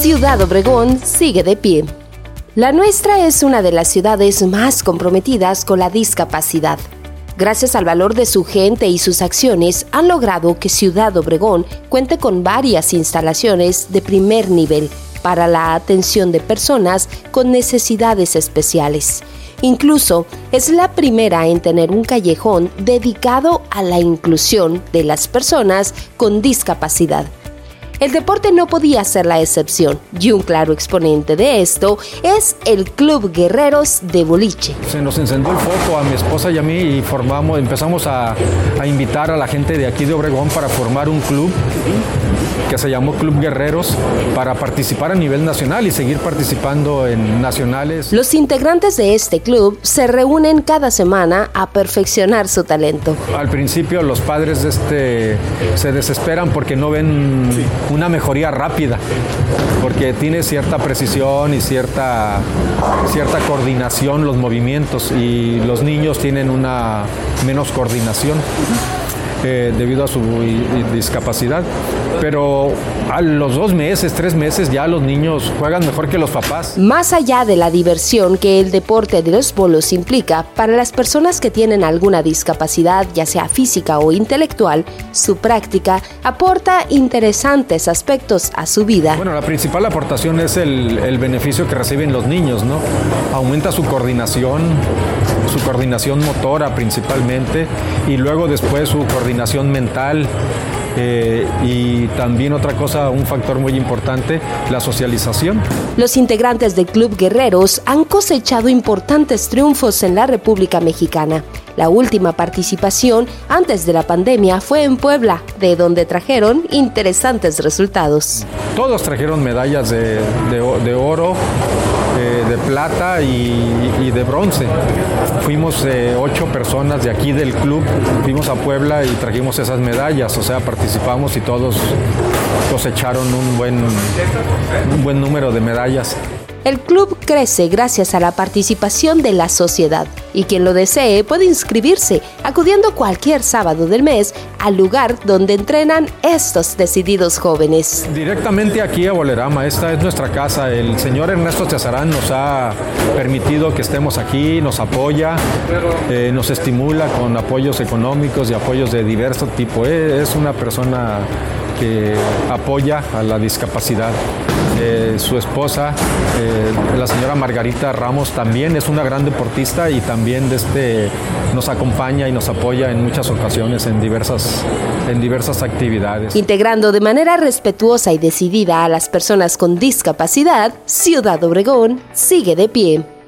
Ciudad Obregón sigue de pie. La nuestra es una de las ciudades más comprometidas con la discapacidad. Gracias al valor de su gente y sus acciones, han logrado que Ciudad Obregón cuente con varias instalaciones de primer nivel para la atención de personas con necesidades especiales. Incluso es la primera en tener un callejón dedicado a la inclusión de las personas con discapacidad. El deporte no podía ser la excepción y un claro exponente de esto es el Club Guerreros de Boliche. Se nos encendió el foco a mi esposa y a mí y formamos, empezamos a, a invitar a la gente de aquí de Obregón para formar un club que se llamó Club Guerreros para participar a nivel nacional y seguir participando en nacionales. Los integrantes de este club se reúnen cada semana a perfeccionar su talento. Al principio los padres de este se desesperan porque no ven una mejoría rápida, porque tiene cierta precisión y cierta, cierta coordinación los movimientos y los niños tienen una menos coordinación. Eh, debido a su discapacidad. Pero a los dos meses, tres meses ya los niños juegan mejor que los papás. Más allá de la diversión que el deporte de los bolos implica, para las personas que tienen alguna discapacidad, ya sea física o intelectual, su práctica aporta interesantes aspectos a su vida. Bueno, la principal aportación es el, el beneficio que reciben los niños, ¿no? Aumenta su coordinación, su coordinación motora principalmente, y luego después su coordinación coordinación mental eh, y también otra cosa, un factor muy importante, la socialización. Los integrantes del Club Guerreros han cosechado importantes triunfos en la República Mexicana. La última participación antes de la pandemia fue en Puebla, de donde trajeron interesantes resultados. Todos trajeron medallas de, de oro, de plata y, de bronce. Fuimos eh, ocho personas de aquí del club, fuimos a Puebla y trajimos esas medallas, o sea, participamos y todos cosecharon un buen, un buen número de medallas. El club crece gracias a la participación de la sociedad y quien lo desee puede inscribirse acudiendo cualquier sábado del mes al lugar donde entrenan estos decididos jóvenes. Directamente aquí a Bolerama, esta es nuestra casa. El señor Ernesto Chazarán nos ha permitido que estemos aquí, nos apoya, eh, nos estimula con apoyos económicos y apoyos de diverso tipo. Es una persona que apoya a la discapacidad. Eh, su esposa, eh, la señora Margarita Ramos, también es una gran deportista y también este, nos acompaña y nos apoya en muchas ocasiones en diversas, en diversas actividades. Integrando de manera respetuosa y decidida a las personas con discapacidad, Ciudad Obregón sigue de pie.